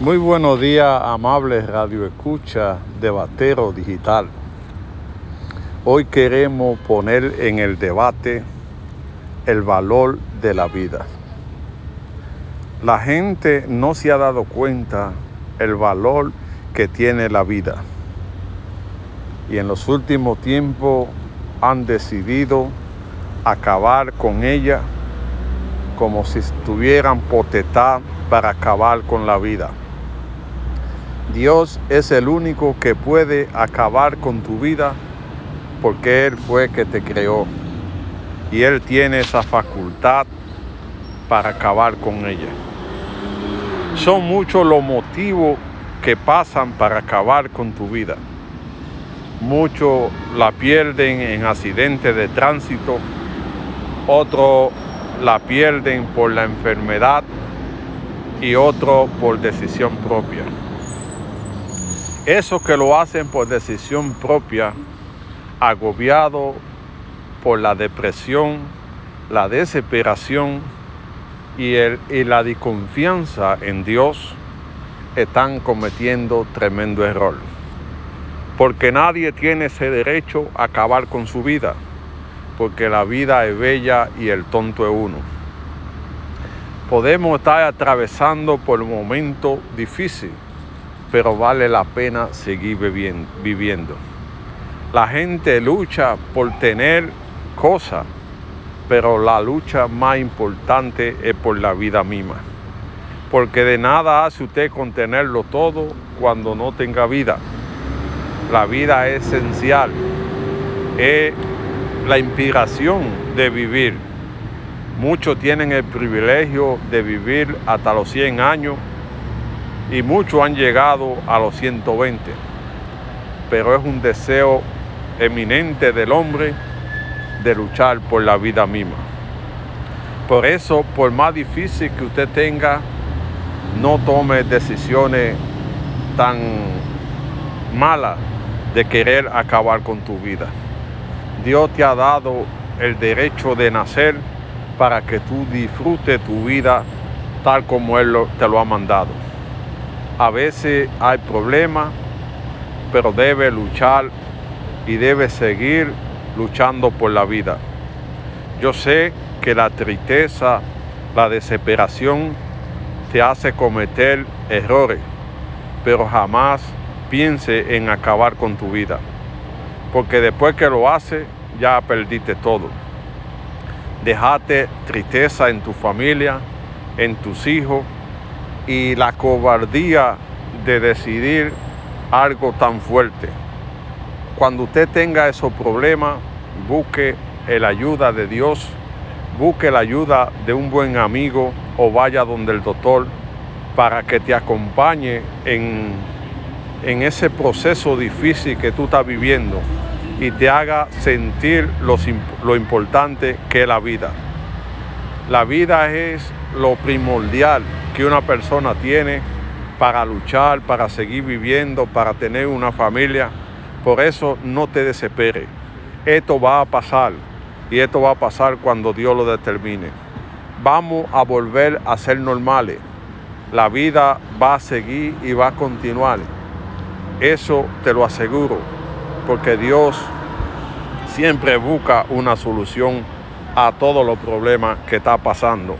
Muy buenos días, amables Radio Escucha de Batero Digital. Hoy queremos poner en el debate el valor de la vida. La gente no se ha dado cuenta el valor que tiene la vida. Y en los últimos tiempos han decidido acabar con ella como si tuvieran potestad para acabar con la vida. Dios es el único que puede acabar con tu vida porque Él fue que te creó y Él tiene esa facultad para acabar con ella. Son muchos los motivos que pasan para acabar con tu vida. Muchos la pierden en accidentes de tránsito, otros la pierden por la enfermedad y otros por decisión propia. Esos que lo hacen por decisión propia, agobiado por la depresión, la desesperación y, el, y la desconfianza en Dios, están cometiendo tremendo error. Porque nadie tiene ese derecho a acabar con su vida, porque la vida es bella y el tonto es uno. Podemos estar atravesando por un momento difícil pero vale la pena seguir viviendo. La gente lucha por tener cosas, pero la lucha más importante es por la vida misma. Porque de nada hace usted con tenerlo todo cuando no tenga vida. La vida es esencial, es la inspiración de vivir. Muchos tienen el privilegio de vivir hasta los 100 años y muchos han llegado a los 120, pero es un deseo eminente del hombre de luchar por la vida misma. Por eso, por más difícil que usted tenga, no tome decisiones tan malas de querer acabar con tu vida. Dios te ha dado el derecho de nacer para que tú disfrutes tu vida tal como Él te lo ha mandado. A veces hay problemas, pero debe luchar y debe seguir luchando por la vida. Yo sé que la tristeza, la desesperación te hace cometer errores, pero jamás piense en acabar con tu vida, porque después que lo hace ya perdiste todo. Dejate tristeza en tu familia, en tus hijos, y la cobardía de decidir algo tan fuerte. Cuando usted tenga esos problemas, busque la ayuda de Dios, busque la ayuda de un buen amigo o vaya donde el doctor para que te acompañe en, en ese proceso difícil que tú estás viviendo y te haga sentir lo importante que es la vida. La vida es lo primordial que una persona tiene para luchar, para seguir viviendo, para tener una familia. Por eso no te desesperes. Esto va a pasar y esto va a pasar cuando Dios lo determine. Vamos a volver a ser normales. La vida va a seguir y va a continuar. Eso te lo aseguro, porque Dios siempre busca una solución a todos los problemas que está pasando.